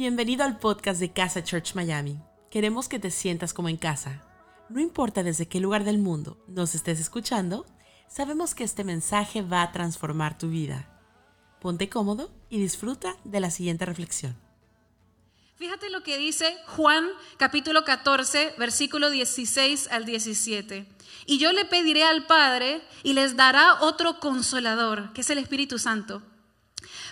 Bienvenido al podcast de Casa Church Miami. Queremos que te sientas como en casa. No importa desde qué lugar del mundo nos estés escuchando, sabemos que este mensaje va a transformar tu vida. Ponte cómodo y disfruta de la siguiente reflexión. Fíjate lo que dice Juan capítulo 14, versículo 16 al 17. Y yo le pediré al Padre y les dará otro consolador, que es el Espíritu Santo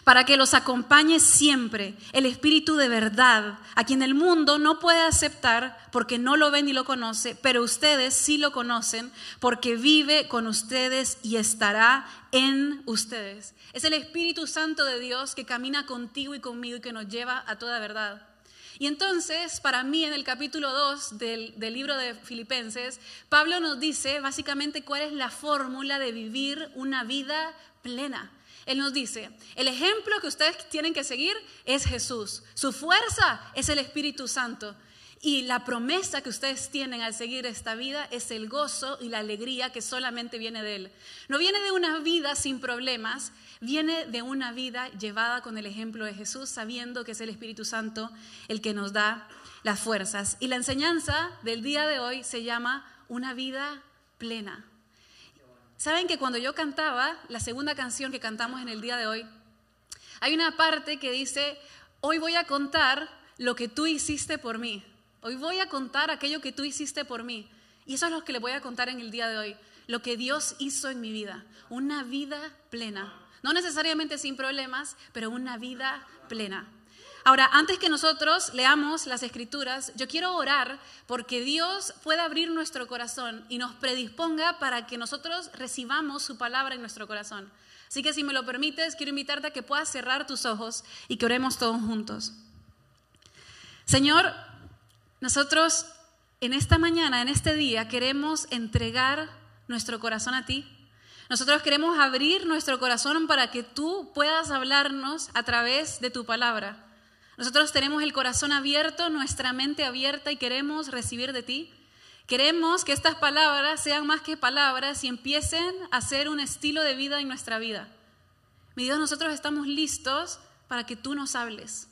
para que los acompañe siempre el Espíritu de verdad, a quien el mundo no puede aceptar porque no lo ve ni lo conoce, pero ustedes sí lo conocen porque vive con ustedes y estará en ustedes. Es el Espíritu Santo de Dios que camina contigo y conmigo y que nos lleva a toda verdad. Y entonces, para mí, en el capítulo 2 del, del, libro de Filipenses, Pablo nos dice básicamente cuál es la fórmula de vivir una vida plena. Él nos dice, el ejemplo que ustedes tienen que seguir es Jesús. Su fuerza es el Espíritu Santo. Y la promesa que ustedes tienen al seguir esta vida es el gozo y la alegría que solamente viene de Él. No viene de una vida sin problemas, viene de una vida llevada con el ejemplo de Jesús, sabiendo que es el Espíritu Santo el que nos da las fuerzas. Y la enseñanza del día de hoy se llama una vida plena. Saben que cuando yo cantaba la segunda canción que cantamos en el día de hoy, hay una parte que dice, hoy voy a contar lo que tú hiciste por mí. Hoy voy a contar aquello que tú hiciste por mí. Y eso es lo que le voy a contar en el día de hoy. Lo que Dios hizo en mi vida. Una vida plena. No necesariamente sin problemas, pero una vida plena. Ahora, antes que nosotros leamos las escrituras, yo quiero orar porque Dios pueda abrir nuestro corazón y nos predisponga para que nosotros recibamos su palabra en nuestro corazón. Así que si me lo permites, quiero invitarte a que puedas cerrar tus ojos y que oremos todos juntos. Señor, nosotros en esta mañana, en este día, queremos entregar nuestro corazón a ti. Nosotros queremos abrir nuestro corazón para que tú puedas hablarnos a través de tu palabra. Nosotros tenemos el corazón abierto, nuestra mente abierta y queremos recibir de ti. Queremos que estas palabras sean más que palabras y empiecen a ser un estilo de vida en nuestra vida. Mi Dios, nosotros estamos listos para que tú nos hables.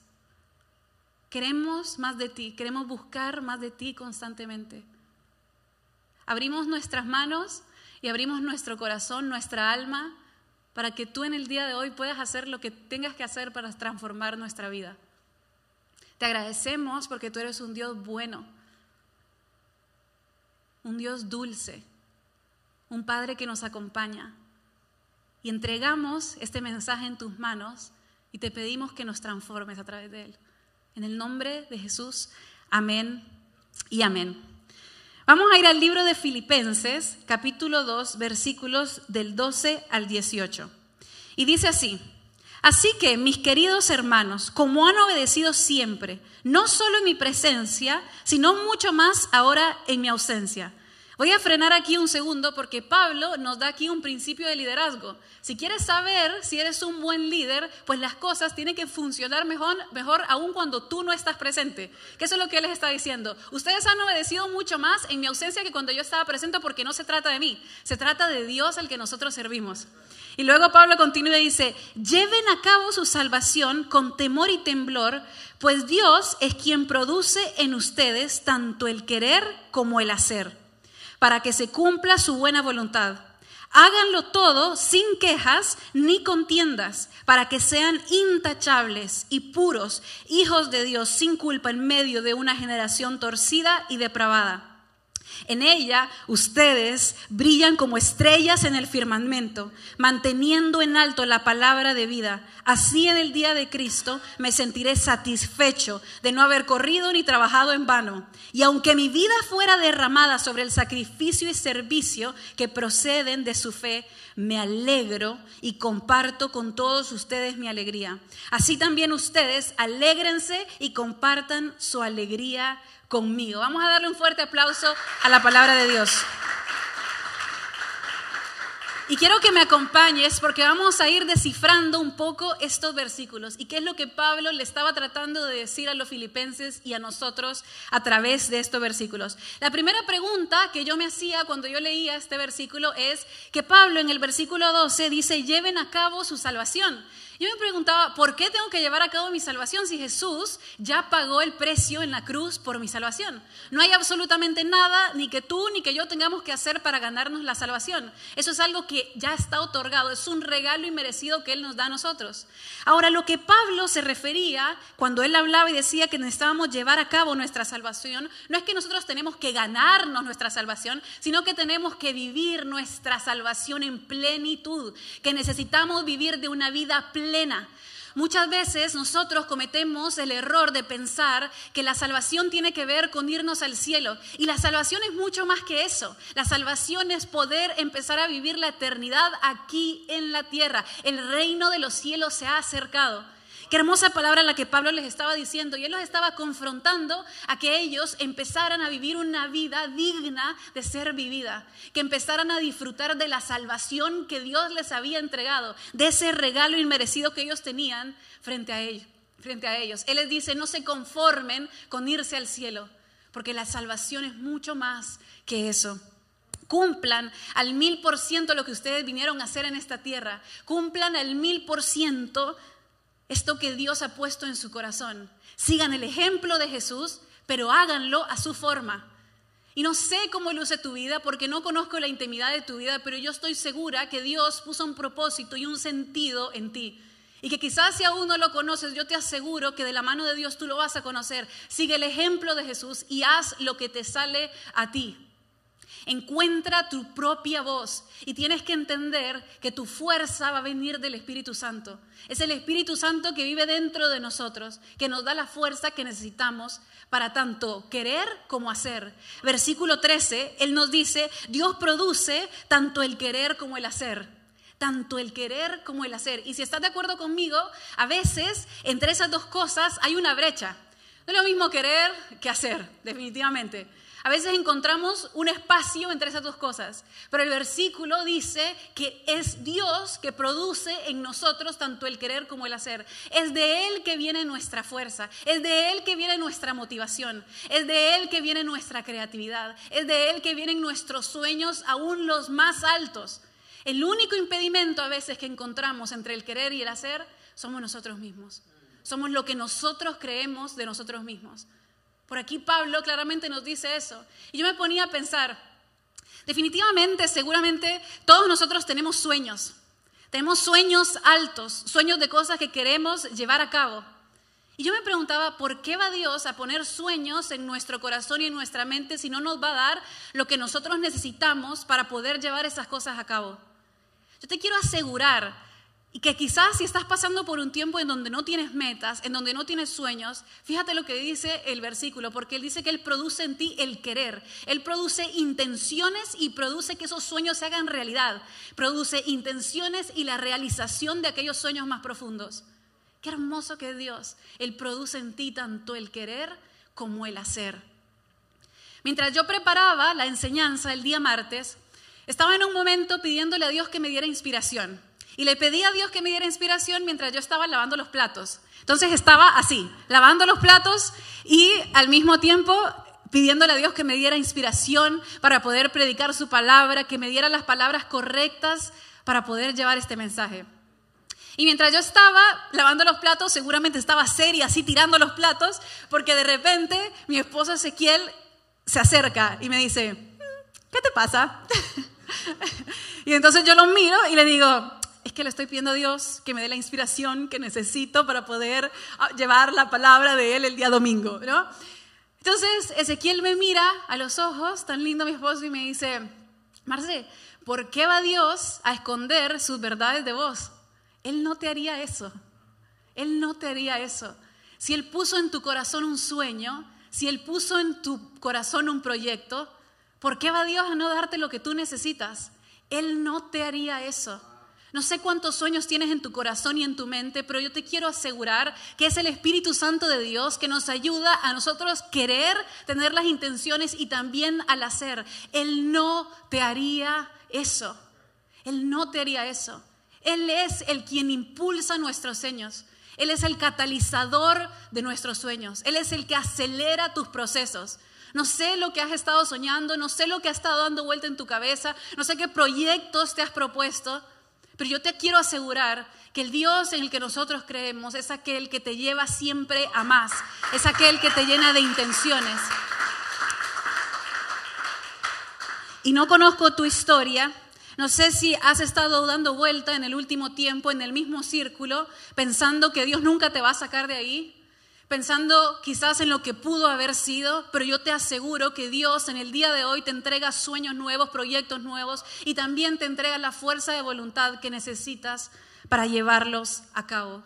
Queremos más de ti, queremos buscar más de ti constantemente. Abrimos nuestras manos y abrimos nuestro corazón, nuestra alma, para que tú en el día de hoy puedas hacer lo que tengas que hacer para transformar nuestra vida. Te agradecemos porque tú eres un Dios bueno, un Dios dulce, un Padre que nos acompaña. Y entregamos este mensaje en tus manos y te pedimos que nos transformes a través de él. En el nombre de Jesús, amén y amén. Vamos a ir al libro de Filipenses, capítulo 2, versículos del 12 al 18. Y dice así, Así que, mis queridos hermanos, como han obedecido siempre, no solo en mi presencia, sino mucho más ahora en mi ausencia. Voy a frenar aquí un segundo porque Pablo nos da aquí un principio de liderazgo. Si quieres saber si eres un buen líder, pues las cosas tienen que funcionar mejor, mejor aún cuando tú no estás presente. Que eso es lo que él les está diciendo. Ustedes han obedecido mucho más en mi ausencia que cuando yo estaba presente porque no se trata de mí, se trata de Dios al que nosotros servimos. Y luego Pablo continúa y dice, lleven a cabo su salvación con temor y temblor, pues Dios es quien produce en ustedes tanto el querer como el hacer, para que se cumpla su buena voluntad. Háganlo todo sin quejas ni contiendas, para que sean intachables y puros, hijos de Dios sin culpa en medio de una generación torcida y depravada en ella ustedes brillan como estrellas en el firmamento, manteniendo en alto la palabra de vida. Así en el día de Cristo me sentiré satisfecho de no haber corrido ni trabajado en vano. Y aunque mi vida fuera derramada sobre el sacrificio y servicio que proceden de su fe, me alegro y comparto con todos ustedes mi alegría. Así también ustedes alégrense y compartan su alegría conmigo. Vamos a darle un fuerte aplauso a la palabra de Dios. Y quiero que me acompañes porque vamos a ir descifrando un poco estos versículos y qué es lo que Pablo le estaba tratando de decir a los filipenses y a nosotros a través de estos versículos. La primera pregunta que yo me hacía cuando yo leía este versículo es que Pablo en el versículo 12 dice, lleven a cabo su salvación. Yo me preguntaba, ¿por qué tengo que llevar a cabo mi salvación si Jesús ya pagó el precio en la cruz por mi salvación? No hay absolutamente nada, ni que tú ni que yo tengamos que hacer para ganarnos la salvación. Eso es algo que ya está otorgado, es un regalo inmerecido que Él nos da a nosotros. Ahora, lo que Pablo se refería cuando él hablaba y decía que necesitábamos llevar a cabo nuestra salvación, no es que nosotros tenemos que ganarnos nuestra salvación, sino que tenemos que vivir nuestra salvación en plenitud, que necesitamos vivir de una vida plena. Muchas veces nosotros cometemos el error de pensar que la salvación tiene que ver con irnos al cielo. Y la salvación es mucho más que eso. La salvación es poder empezar a vivir la eternidad aquí en la tierra. El reino de los cielos se ha acercado. Qué hermosa palabra la que Pablo les estaba diciendo. Y él los estaba confrontando a que ellos empezaran a vivir una vida digna de ser vivida. Que empezaran a disfrutar de la salvación que Dios les había entregado. De ese regalo inmerecido que ellos tenían frente a ellos. Frente a ellos. Él les dice, no se conformen con irse al cielo. Porque la salvación es mucho más que eso cumplan al mil por ciento lo que ustedes vinieron a hacer en esta tierra, cumplan al mil por ciento esto que Dios ha puesto en su corazón. Sigan el ejemplo de Jesús, pero háganlo a su forma. Y no sé cómo luce tu vida porque no conozco la intimidad de tu vida, pero yo estoy segura que Dios puso un propósito y un sentido en ti. Y que quizás si aún no lo conoces, yo te aseguro que de la mano de Dios tú lo vas a conocer. Sigue el ejemplo de Jesús y haz lo que te sale a ti. Encuentra tu propia voz y tienes que entender que tu fuerza va a venir del Espíritu Santo. Es el Espíritu Santo que vive dentro de nosotros, que nos da la fuerza que necesitamos para tanto querer como hacer. Versículo 13, Él nos dice, Dios produce tanto el querer como el hacer. Tanto el querer como el hacer. Y si estás de acuerdo conmigo, a veces entre esas dos cosas hay una brecha. No es lo mismo querer que hacer, definitivamente. A veces encontramos un espacio entre esas dos cosas, pero el versículo dice que es Dios que produce en nosotros tanto el querer como el hacer. Es de Él que viene nuestra fuerza, es de Él que viene nuestra motivación, es de Él que viene nuestra creatividad, es de Él que vienen nuestros sueños, aún los más altos. El único impedimento a veces que encontramos entre el querer y el hacer somos nosotros mismos. Somos lo que nosotros creemos de nosotros mismos. Por aquí Pablo claramente nos dice eso. Y yo me ponía a pensar, definitivamente, seguramente todos nosotros tenemos sueños. Tenemos sueños altos, sueños de cosas que queremos llevar a cabo. Y yo me preguntaba, ¿por qué va Dios a poner sueños en nuestro corazón y en nuestra mente si no nos va a dar lo que nosotros necesitamos para poder llevar esas cosas a cabo? Yo te quiero asegurar y que quizás si estás pasando por un tiempo en donde no tienes metas, en donde no tienes sueños, fíjate lo que dice el versículo, porque él dice que él produce en ti el querer, él produce intenciones y produce que esos sueños se hagan realidad, produce intenciones y la realización de aquellos sueños más profundos. Qué hermoso que Dios, él produce en ti tanto el querer como el hacer. Mientras yo preparaba la enseñanza el día martes, estaba en un momento pidiéndole a Dios que me diera inspiración. Y le pedí a Dios que me diera inspiración mientras yo estaba lavando los platos. Entonces estaba así, lavando los platos y al mismo tiempo pidiéndole a Dios que me diera inspiración para poder predicar su palabra, que me diera las palabras correctas para poder llevar este mensaje. Y mientras yo estaba lavando los platos, seguramente estaba seria, así tirando los platos, porque de repente mi esposo Ezequiel se acerca y me dice, ¿qué te pasa? y entonces yo lo miro y le digo, que le estoy pidiendo a Dios que me dé la inspiración que necesito para poder ah, llevar la palabra de Él el día domingo, ¿no? Entonces Ezequiel me mira a los ojos, tan lindo mi esposo, y me dice, Marce, ¿por qué va Dios a esconder sus verdades de vos? Él no te haría eso. Él no te haría eso. Si Él puso en tu corazón un sueño, si Él puso en tu corazón un proyecto, ¿por qué va Dios a no darte lo que tú necesitas? Él no te haría eso. No sé cuántos sueños tienes en tu corazón y en tu mente, pero yo te quiero asegurar que es el Espíritu Santo de Dios que nos ayuda a nosotros querer tener las intenciones y también al hacer. Él no te haría eso. Él no te haría eso. Él es el quien impulsa nuestros sueños. Él es el catalizador de nuestros sueños. Él es el que acelera tus procesos. No sé lo que has estado soñando, no sé lo que ha estado dando vuelta en tu cabeza, no sé qué proyectos te has propuesto, Pero yo te quiero asegurar que el Dios en el que nosotros creemos es aquel que te lleva siempre a más, es aquel que te llena de intenciones. Y no conozco tu historia, no sé si has estado dando vuelta en el último tiempo en el mismo círculo, pensando que Dios nunca te va a sacar de ahí, pensando quizás en lo que pudo haber sido, pero yo te aseguro que Dios en el día de hoy te entrega sueños nuevos, proyectos nuevos y también te entrega la fuerza de voluntad que necesitas para llevarlos a cabo.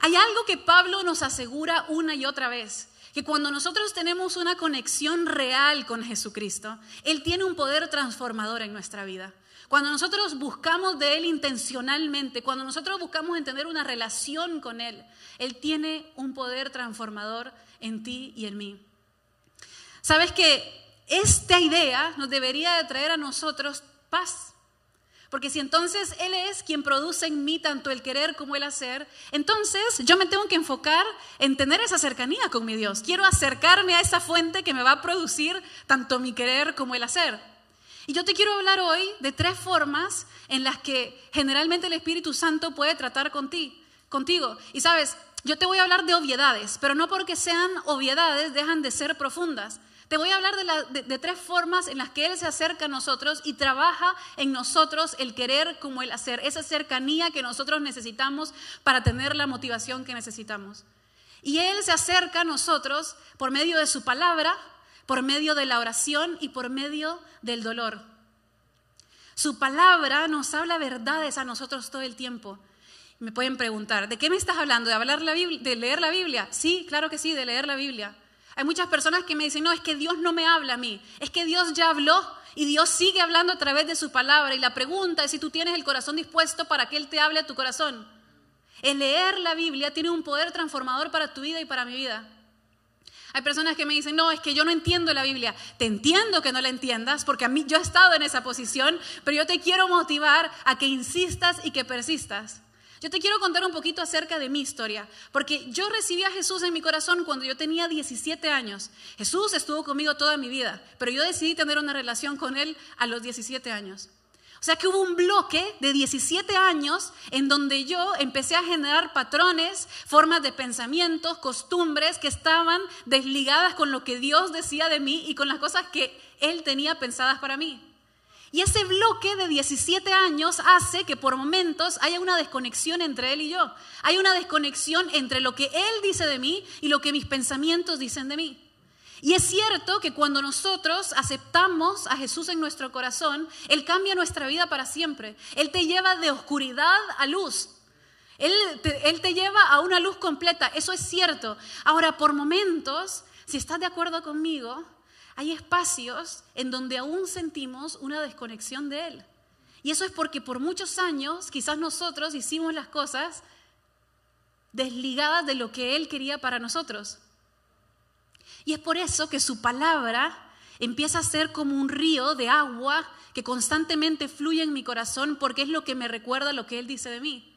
Hay algo que Pablo nos asegura una y otra vez, que cuando nosotros tenemos una conexión real con Jesucristo, Él tiene un poder transformador en nuestra vida. Cuando nosotros buscamos de Él intencionalmente, cuando nosotros buscamos entender una relación con Él, Él tiene un poder transformador en ti y en mí. Sabes que esta idea nos debería de traer a nosotros paz. Porque si entonces Él es quien produce en mí tanto el querer como el hacer, entonces yo me tengo que enfocar en tener esa cercanía con mi Dios. Quiero acercarme a esa fuente que me va a producir tanto mi querer como el hacer. Y yo te quiero hablar hoy de tres formas en las que generalmente el Espíritu Santo puede tratar contigo. Y sabes, yo te voy a hablar de obviedades, pero no porque sean obviedades dejan de ser profundas. Te voy a hablar de, de, tres formas en las que Él se acerca a nosotros y trabaja en nosotros el querer como el hacer, esa cercanía que nosotros necesitamos para tener la motivación que necesitamos. Y Él se acerca a nosotros por medio de su palabra, por medio de la oración y por medio del dolor. Su palabra nos habla verdades a nosotros todo el tiempo. Me pueden preguntar, ¿de qué me estás hablando? ¿De, hablar la Biblia, ¿De leer la Biblia? Sí, claro que sí, de leer la Biblia. Hay muchas personas que me dicen, no, es que Dios no me habla a mí, es que Dios ya habló y Dios sigue hablando a través de su palabra. Y la pregunta es si tú tienes el corazón dispuesto para que Él te hable a tu corazón. El leer la Biblia tiene un poder transformador para tu vida y para mi vida. Hay personas que me dicen, no, es que yo no entiendo la Biblia. Te entiendo que no la entiendas, porque a mí yo he estado en esa posición, pero yo te quiero motivar a que insistas y que persistas. Yo te quiero contar un poquito acerca de mi historia, porque yo recibí a Jesús en mi corazón cuando yo tenía 17 años. Jesús estuvo conmigo toda mi vida, pero yo decidí tener una relación con Él a los 17 años. O sea que hubo un bloque de 17 años en donde yo empecé a generar patrones, formas de pensamientos, costumbres que estaban desligadas con lo que Dios decía de mí y con las cosas que Él tenía pensadas para mí. Y ese bloque de 17 años hace que por momentos haya una desconexión entre Él y yo. Hay una desconexión entre lo que Él dice de mí y lo que mis pensamientos dicen de mí. Y es cierto que cuando nosotros aceptamos a Jesús en nuestro corazón, Él cambia nuestra vida para siempre. Él te lleva de oscuridad a luz. Él te, lleva a una luz completa. Eso es cierto. Ahora, por momentos, si estás de acuerdo conmigo, hay espacios en donde aún sentimos una desconexión de Él. Y eso es porque por muchos años quizás nosotros hicimos las cosas desligadas de lo que Él quería para nosotros. Y es por eso que su palabra empieza a ser como un río de agua que constantemente fluye en mi corazón porque es lo que me recuerda lo que Él dice de mí.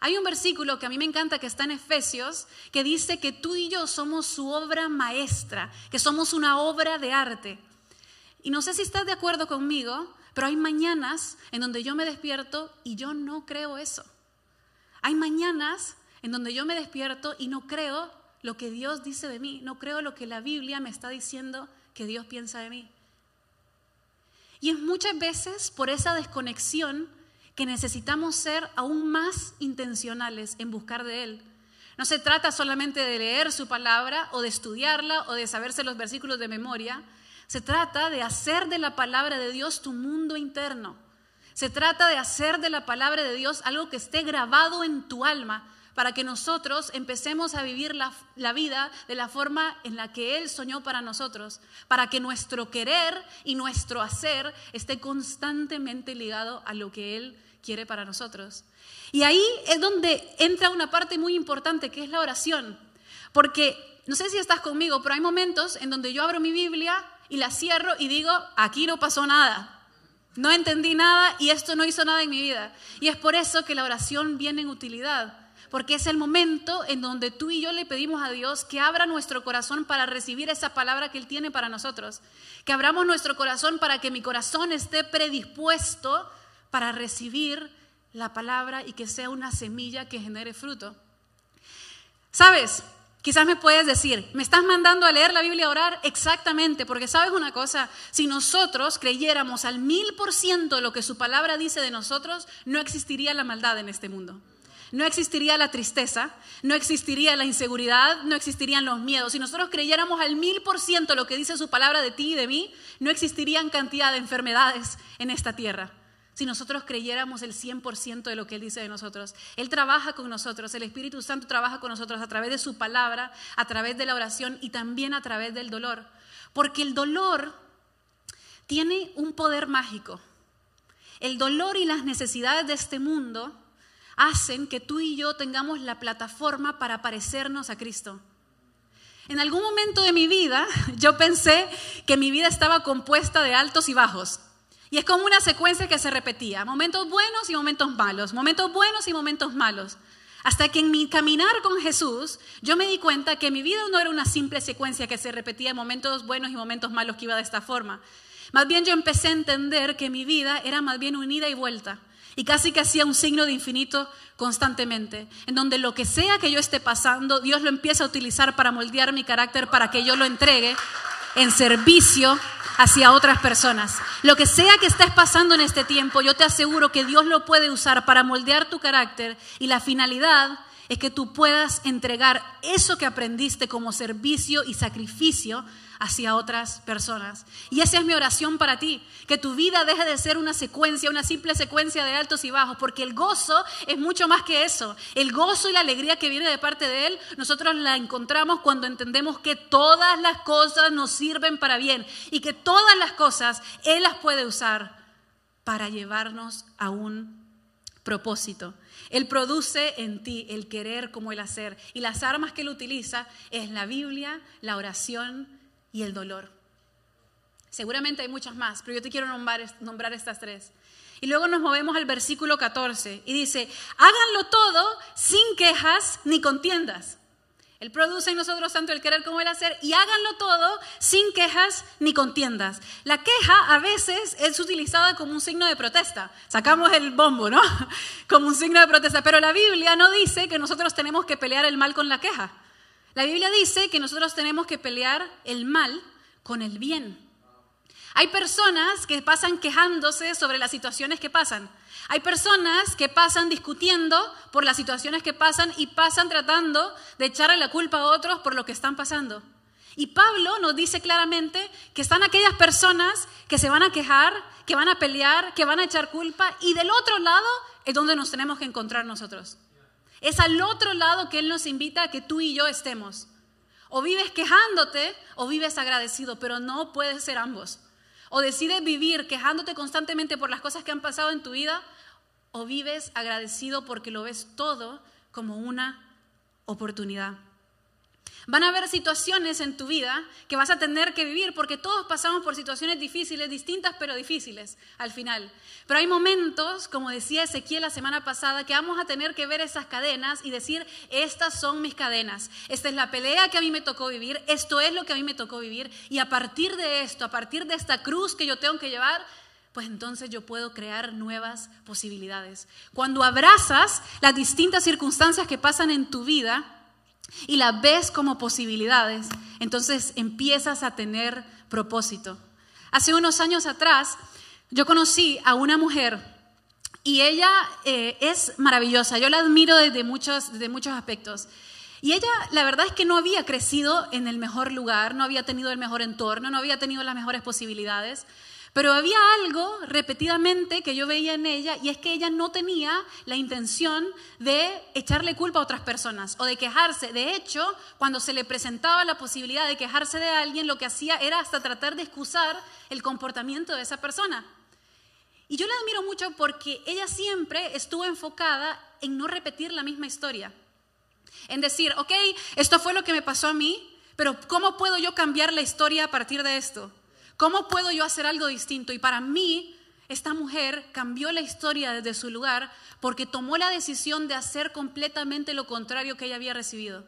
Hay un versículo que a mí me encanta que está en Efesios que dice que tú y yo somos su obra maestra, que somos una obra de arte. Y no sé si estás de acuerdo conmigo, pero hay mañanas en donde yo me despierto y yo no creo eso. Hay mañanas en donde yo me despierto y no creo lo que Dios dice de mí, no creo lo que la Biblia me está diciendo que Dios piensa de mí. Y es muchas veces por esa desconexión que necesitamos ser aún más intencionales en buscar de Él. No se trata solamente de leer su palabra o de estudiarla o de saberse los versículos de memoria. Se trata de hacer de la palabra de Dios tu mundo interno. Se trata de hacer de la palabra de Dios algo que esté grabado en tu alma, para que nosotros empecemos a vivir la, vida de la forma en la que Él soñó para nosotros, para que nuestro querer y nuestro hacer esté constantemente ligado a lo que Él quiere para nosotros. Y ahí es donde entra una parte muy importante, que es la oración. Porque, no sé si estás conmigo, pero hay momentos en donde yo abro mi Biblia y la cierro y digo, aquí no pasó nada. No entendí nada y esto no hizo nada en mi vida. Y es por eso que la oración viene en utilidad porque es el momento en donde tú y yo le pedimos a Dios que abra nuestro corazón para recibir esa palabra que Él tiene para nosotros. Que abramos nuestro corazón para que mi corazón esté predispuesto para recibir la palabra y que sea una semilla que genere fruto. ¿Sabes? Quizás me puedes decir, ¿me estás mandando a leer la Biblia a orar? Exactamente, porque sabes una cosa, si nosotros creyéramos al mil por ciento lo que su palabra dice de nosotros, no existiría la maldad en este mundo. No existiría la tristeza, no existiría la inseguridad, no existirían los miedos. Si nosotros creyéramos al mil por ciento lo que dice su palabra de ti y de mí, no existirían cantidad de enfermedades en esta tierra si nosotros creyéramos el 100% de lo que Él dice de nosotros. Él trabaja con nosotros, el Espíritu Santo trabaja con nosotros a través de su palabra, a través de la oración y también a través del dolor. Porque el dolor tiene un poder mágico. El dolor y las necesidades de este mundo hacen que tú y yo tengamos la plataforma para parecernos a Cristo. En algún momento de mi vida yo pensé que mi vida estaba compuesta de altos y bajos. Y es como una secuencia que se repetía, momentos buenos y momentos malos, momentos buenos y momentos malos. Hasta que en mi caminar con Jesús, yo me di cuenta que mi vida no era una simple secuencia que se repetía, momentos buenos y momentos malos que iba de esta forma. Más bien yo empecé a entender que mi vida era más bien unida y vuelta. Y casi que hacía un signo de infinito constantemente, en donde lo que sea que yo esté pasando, Dios lo empieza a utilizar para moldear mi carácter, para que yo lo entregue en servicio hacia otras personas. Lo que sea que estés pasando en este tiempo, yo te aseguro que Dios lo puede usar para moldear tu carácter y la finalidad es que tú puedas entregar eso que aprendiste como servicio y sacrificio hacia otras personas. Y esa es mi oración para ti, que tu vida deje de ser una secuencia, una simple secuencia de altos y bajos, porque el gozo es mucho más que eso. El gozo y la alegría que viene de parte de Él, nosotros la encontramos cuando entendemos que todas las cosas nos sirven para bien y que todas las cosas Él las puede usar para llevarnos a un propósito. Él produce en ti el querer como el hacer. Y las armas que Él utiliza es la Biblia, la oración y el dolor. Seguramente hay muchas más, pero yo te quiero nombrar, nombrar estas tres. Y luego nos movemos al versículo 14 y dice, háganlo todo sin quejas ni contiendas. Él produce en nosotros tanto el querer como el hacer y háganlo todo sin quejas ni contiendas. La queja a veces es utilizada como un signo de protesta. Sacamos el bombo, ¿no? Como un signo de protesta. Pero la Biblia no dice que nosotros tenemos que pelear el mal con la queja. La Biblia dice que nosotros tenemos que pelear el mal con el bien. Hay personas que pasan quejándose sobre las situaciones que pasan. Hay personas que pasan discutiendo por las situaciones que pasan y pasan tratando de echarle la culpa a otros por lo que están pasando. Y Pablo nos dice claramente que están aquellas personas que se van a quejar, que van a pelear, que van a echar culpa y del otro lado es donde nos tenemos que encontrar nosotros. Es al otro lado que Él nos invita a que tú y yo estemos. O vives quejándote o vives agradecido, pero no puedes ser ambos. O decides vivir quejándote constantemente por las cosas que han pasado en tu vida, o vives agradecido porque lo ves todo como una oportunidad. Van a haber situaciones en tu vida que vas a tener que vivir porque todos pasamos por situaciones difíciles, distintas pero difíciles al final. Pero hay momentos, como decía Ezequiel la semana pasada, que vamos a tener que ver esas cadenas y decir, estas son mis cadenas, esta es la pelea que a mí me tocó vivir, esto es lo que a mí me tocó vivir y a partir de esto, a partir de esta cruz que yo tengo que llevar, pues entonces yo puedo crear nuevas posibilidades. Cuando abrazas las distintas circunstancias que pasan en tu vida, y la ves como posibilidades, entonces empiezas a tener propósito. Hace unos años atrás yo conocí a una mujer y ella eh, es maravillosa, yo la admiro desde muchos, desde muchos aspectos. Y ella, la verdad es que no había crecido en el mejor lugar, no había tenido el mejor entorno, no había tenido las mejores posibilidades, pero había algo repetidamente que yo veía en ella y es que ella no tenía la intención de echarle culpa a otras personas o de quejarse. De hecho, cuando se le presentaba la posibilidad de quejarse de alguien, lo que hacía era hasta tratar de excusar el comportamiento de esa persona. Y yo la admiro mucho porque ella siempre estuvo enfocada en no repetir la misma historia. En decir, ok, esto fue lo que me pasó a mí, pero ¿cómo puedo yo cambiar la historia a partir de esto? ¿Cómo puedo yo hacer algo distinto? Y para mí, esta mujer cambió la historia desde su lugar porque tomó la decisión de hacer completamente lo contrario que ella había recibido.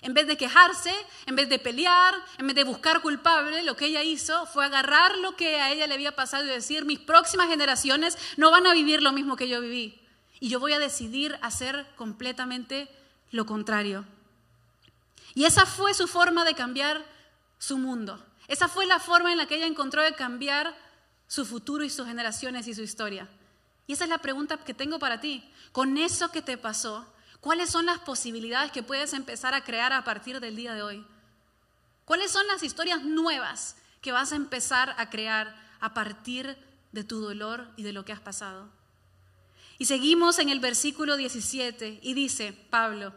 En vez de quejarse, en vez de pelear, en vez de buscar culpable, lo que ella hizo fue agarrar lo que a ella le había pasado y decir, mis próximas generaciones no van a vivir lo mismo que yo viví. y yo voy a decidir hacer completamente lo contrario. Y esa fue su forma de cambiar su mundo. Esa fue la forma en la que ella encontró de cambiar su futuro y sus generaciones y su historia. Y esa es la pregunta que tengo para ti. Con eso que te pasó, ¿cuáles son las posibilidades que puedes empezar a crear a partir del día de hoy? ¿Cuáles son las historias nuevas que vas a empezar a crear a partir de tu dolor y de lo que has pasado? Y seguimos en el versículo 17 y dice Pablo,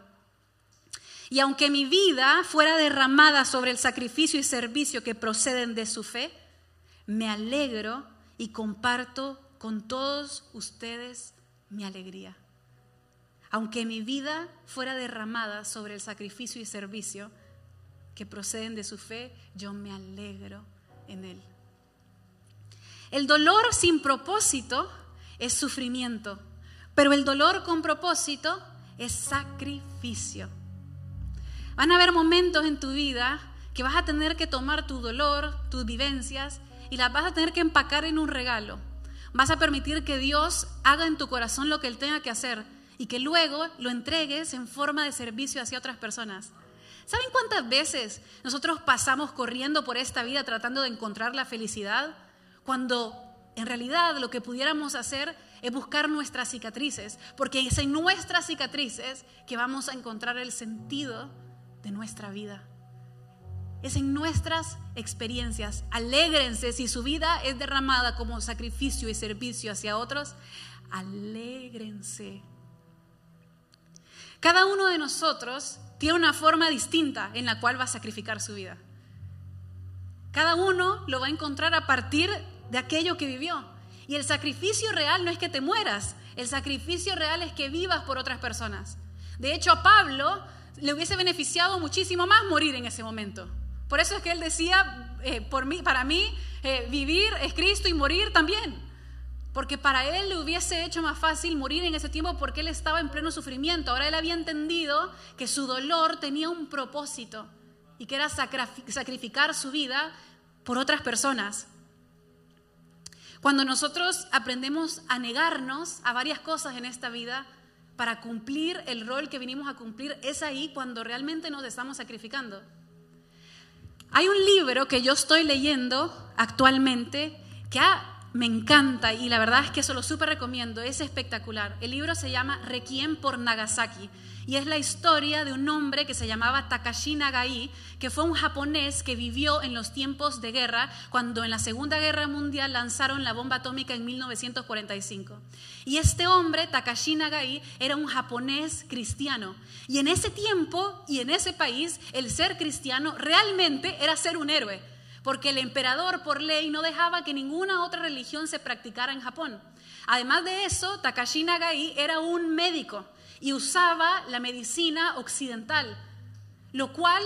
y aunque mi vida fuera derramada sobre el sacrificio y servicio que proceden de su fe, me alegro y comparto con todos ustedes mi alegría. Aunque mi vida fuera derramada sobre el sacrificio y servicio que proceden de su fe, yo me alegro en él. El dolor sin propósito es sufrimiento, pero el dolor con propósito es sacrificio. Van a haber momentos en tu vida que vas a tener que tomar tu dolor, tus vivencias, y las vas a tener que empacar en un regalo. Vas a permitir que Dios haga en tu corazón lo que Él tenga que hacer y que luego lo entregues en forma de servicio hacia otras personas. ¿Saben cuántas veces nosotros pasamos corriendo por esta vida tratando de encontrar la felicidad? Cuando en realidad lo que pudiéramos hacer es buscar nuestras cicatrices, porque es en nuestras cicatrices que vamos a encontrar el sentido de nuestra vida. Es en nuestras experiencias. Alégrense si su vida es derramada como sacrificio y servicio hacia otros. Alégrense. Cada uno de nosotros tiene una forma distinta en la cual va a sacrificar su vida. Cada uno lo va a encontrar a partir de aquello que vivió. Y el sacrificio real no es que te mueras, el sacrificio real es que vivas por otras personas. De hecho, a Pablo le hubiese beneficiado muchísimo más morir en ese momento. Por eso es que él decía, eh, para mí, eh, vivir es Cristo y morir también. Porque para él le hubiese hecho más fácil morir en ese tiempo porque él estaba en pleno sufrimiento. Ahora él había entendido que su dolor tenía un propósito y que era sacrificar su vida por otras personas. Cuando nosotros aprendemos a negarnos a varias cosas en esta vida, para cumplir el rol que vinimos a cumplir, es ahí cuando realmente nos estamos sacrificando. Hay un libro que yo estoy leyendo actualmente que me encanta y la verdad es que eso lo súper recomiendo, es espectacular. El libro se llama Requiem por Nagasaki y es la historia de un hombre que se llamaba Takashi Nagai, que fue un japonés que vivió en los tiempos de guerra, cuando en la Segunda Guerra Mundial lanzaron la bomba atómica en 1945. Y este hombre, Takashi Nagai, era un japonés cristiano. Y en ese tiempo y en ese país, el ser cristiano realmente era ser un héroe, porque el emperador por ley no dejaba que ninguna otra religión se practicara en Japón. Además de eso, Takashi Nagai era un médico y usaba la medicina occidental, lo cual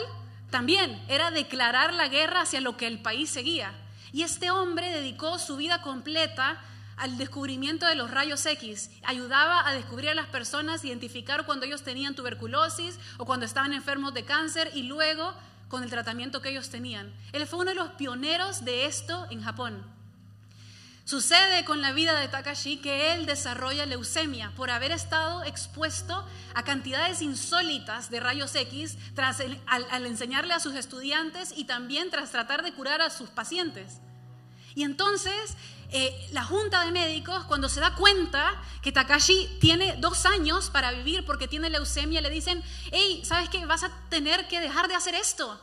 también era declarar la guerra hacia lo que el país seguía. Y este hombre dedicó su vida completa al descubrimiento de los rayos X. Ayudaba a descubrir a las personas, identificar cuando ellos tenían tuberculosis o cuando estaban enfermos de cáncer y luego con el tratamiento que ellos tenían. Él fue uno de los pioneros de esto en Japón. Sucede con la vida de Takashi que él desarrolla leucemia por haber estado expuesto a cantidades insólitas de rayos X tras al, enseñarle a sus estudiantes y también tras tratar de curar a sus pacientes. Y entonces eh, la junta de médicos, cuando se da cuenta que Takashi tiene dos años para vivir porque tiene leucemia, le dicen, hey, ¿sabes qué? Vas a tener que dejar de hacer esto.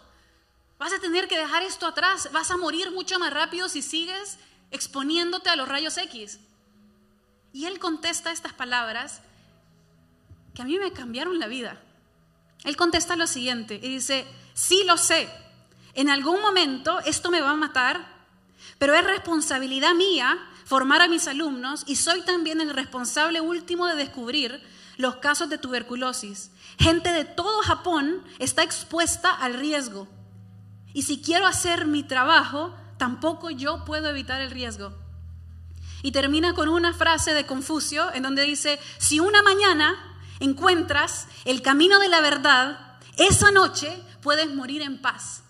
Vas a tener que dejar esto atrás. Vas a morir mucho más rápido si sigues exponiéndote a los rayos X. Y él contesta estas palabras que a mí me cambiaron la vida. Él contesta lo siguiente y dice, sí lo sé, en algún momento esto me va a matar, pero es responsabilidad mía formar a mis alumnos y soy también el responsable último de descubrir los casos de tuberculosis. Gente de todo Japón está expuesta al riesgo. Y si quiero hacer mi trabajo, tampoco yo puedo evitar el riesgo. Y termina con una frase de Confucio en donde dice, si una mañana encuentras el camino de la verdad, esa noche puedes morir en paz.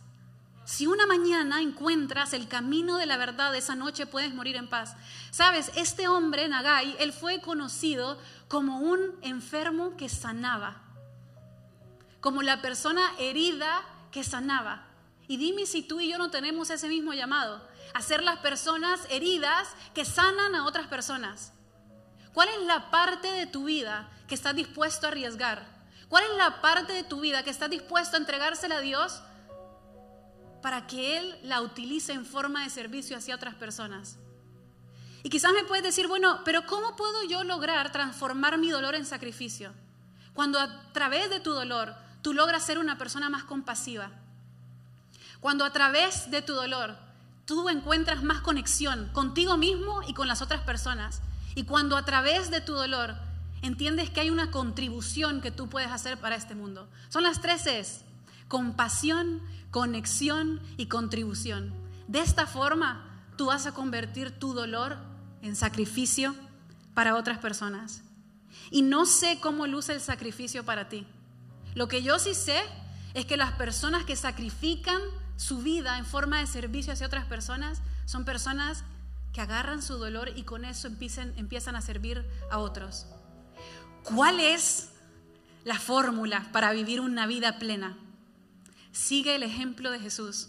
Si una mañana encuentras el camino de la verdad, esa noche puedes morir en paz. Sabes, este hombre, Nagai, él fue conocido como un enfermo que sanaba, como la persona herida que sanaba. Y dime si tú y yo no tenemos ese mismo llamado, a ser las personas heridas que sanan a otras personas. ¿Cuál es la parte de tu vida que estás dispuesto a arriesgar? ¿Cuál es la parte de tu vida que estás dispuesto a entregársela a Dios para que Él la utilice en forma de servicio hacia otras personas. Y quizás me puedes decir, bueno, pero ¿cómo puedo yo lograr transformar mi dolor en sacrificio? Cuando a través de tu dolor tú logras ser una persona más compasiva. Cuando a través de tu dolor tú encuentras más conexión contigo mismo y con las otras personas. Y cuando a través de tu dolor entiendes que hay una contribución que tú puedes hacer para este mundo. Son las tres E's. Compasión, conexión y contribución. De esta forma, tú vas a convertir tu dolor en sacrificio para otras personas. Y no sé cómo luce el sacrificio para ti. Lo que yo sí sé es que las personas que sacrifican su vida en forma de servicio hacia otras personas son personas que agarran su dolor y con eso empiezan, a servir a otros. ¿Cuál es la fórmula para vivir una vida plena? Sigue el ejemplo de Jesús.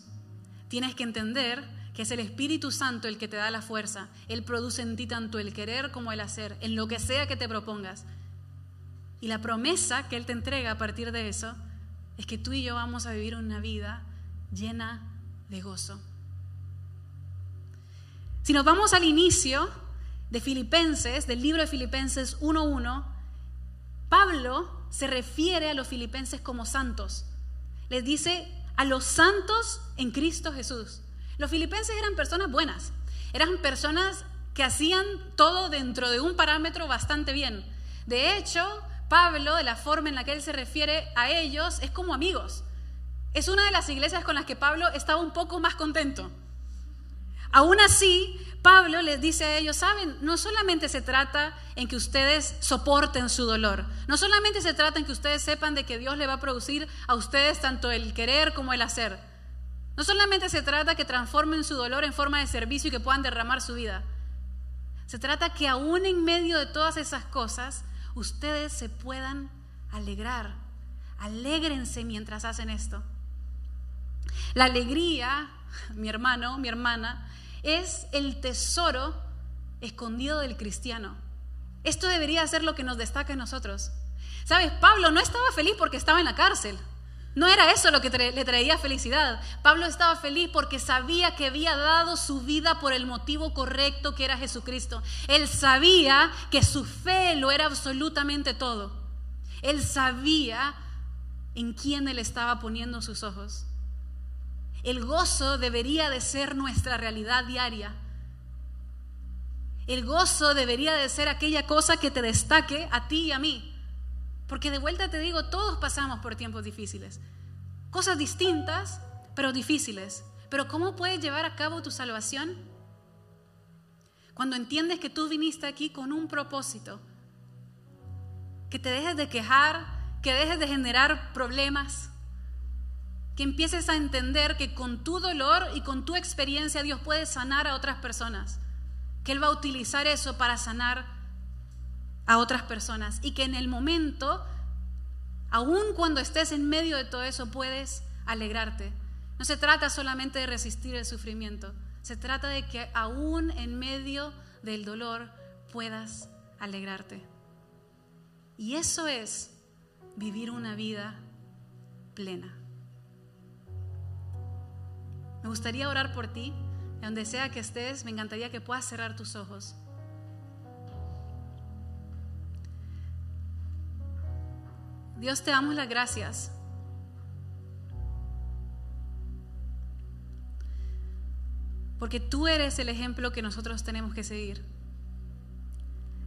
Tienes que entender que es el Espíritu Santo el que te da la fuerza. Él produce en ti tanto el querer como el hacer, en lo que sea que te propongas. Y la promesa que Él te entrega a partir de eso es que tú y yo vamos a vivir una vida llena de gozo. Si nos vamos al inicio de Filipenses, del libro de Filipenses 1.1, Pablo se refiere a los filipenses como santos les dice a los santos en Cristo Jesús. Los filipenses eran personas buenas, eran personas que hacían todo dentro de un parámetro bastante bien. De hecho, Pablo, de la forma en la que él se refiere a ellos, es como amigos. Es una de las iglesias con las que Pablo estaba un poco más contento. Aún así, Pablo les dice a ellos, saben, no solamente se trata en que ustedes soporten su dolor, no solamente se trata en que ustedes sepan de que Dios le va a producir a ustedes tanto el querer como el hacer. No solamente se trata que transformen su dolor en forma de servicio y que puedan derramar su vida. Se trata que aún en medio de todas esas cosas, ustedes se puedan alegrar. Alégrense mientras hacen esto. La alegría, mi hermano, mi hermana, es el tesoro escondido del cristiano. Esto debería ser lo que nos destaca en nosotros. ¿Sabes? Pablo no estaba feliz porque estaba en la cárcel. No era eso lo que le traía felicidad. Pablo estaba feliz porque sabía que había dado su vida por el motivo correcto que era Jesucristo. Él sabía que su fe lo era absolutamente todo. Él sabía en quién él estaba poniendo sus ojos. El gozo debería de ser nuestra realidad diaria. El gozo debería de ser aquella cosa que te destaque a ti y a mí. Porque de vuelta te digo, todos pasamos por tiempos difíciles. Cosas distintas, pero difíciles. Pero ¿cómo puedes llevar a cabo tu salvación? Cuando entiendes que tú viniste aquí con un propósito. Que te dejes de quejar, que dejes de generar problemas, que empieces a entender que con tu dolor y con tu experiencia Dios puede sanar a otras personas, que Él va a utilizar eso para sanar a otras personas y que en el momento, aun cuando estés en medio de todo eso, puedes alegrarte. No se trata solamente de resistir el sufrimiento, se trata de que aún en medio del dolor puedas alegrarte. Y eso es vivir una vida plena. Me gustaría orar por ti, donde sea que estés, me encantaría que puedas cerrar tus ojos. Dios te damos las gracias. Porque tú eres el ejemplo que nosotros tenemos que seguir.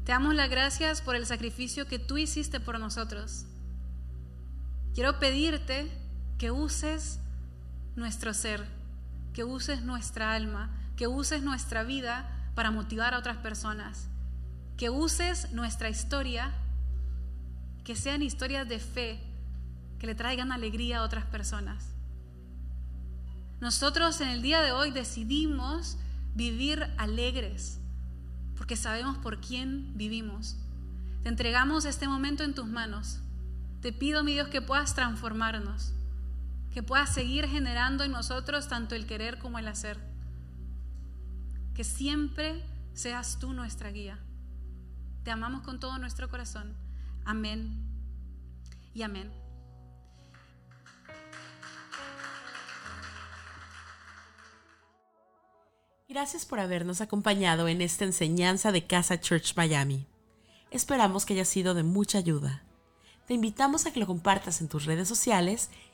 Te damos las gracias por el sacrificio que tú hiciste por nosotros. Quiero pedirte que uses nuestro ser que uses nuestra alma, que uses nuestra vida para motivar a otras personas, que uses nuestra historia, que sean historias de fe, que le traigan alegría a otras personas. nosotros en el día de hoy decidimos vivir alegres, porque sabemos por quién vivimos. Te entregamos este momento en tus manos. Te pido, mi Dios, que puedas transformarnos, que puedas seguir generando en nosotros tanto el querer como el hacer. Que siempre seas tú nuestra guía. Te amamos con todo nuestro corazón. Amén y amén. Gracias por habernos acompañado en esta enseñanza de Casa Church Miami. Esperamos que haya sido de mucha ayuda. Te invitamos a que lo compartas en tus redes sociales